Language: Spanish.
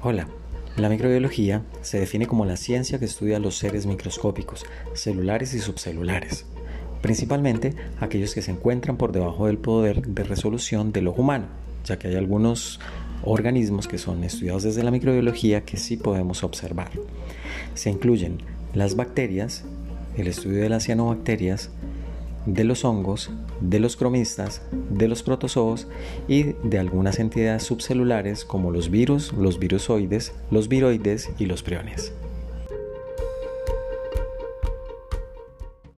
Hola, la microbiología se define como la ciencia que estudia los seres microscópicos, celulares y subcelulares, principalmente aquellos que se encuentran por debajo del poder de resolución del ojo humano, ya que hay algunos organismos que son estudiados desde la microbiología que sí podemos observar. Se incluyen las bacterias, el estudio de las cianobacterias, de los hongos, de los cromistas, de los protozoos y de algunas entidades subcelulares como los virus, los virusoides, los viroides y los priones.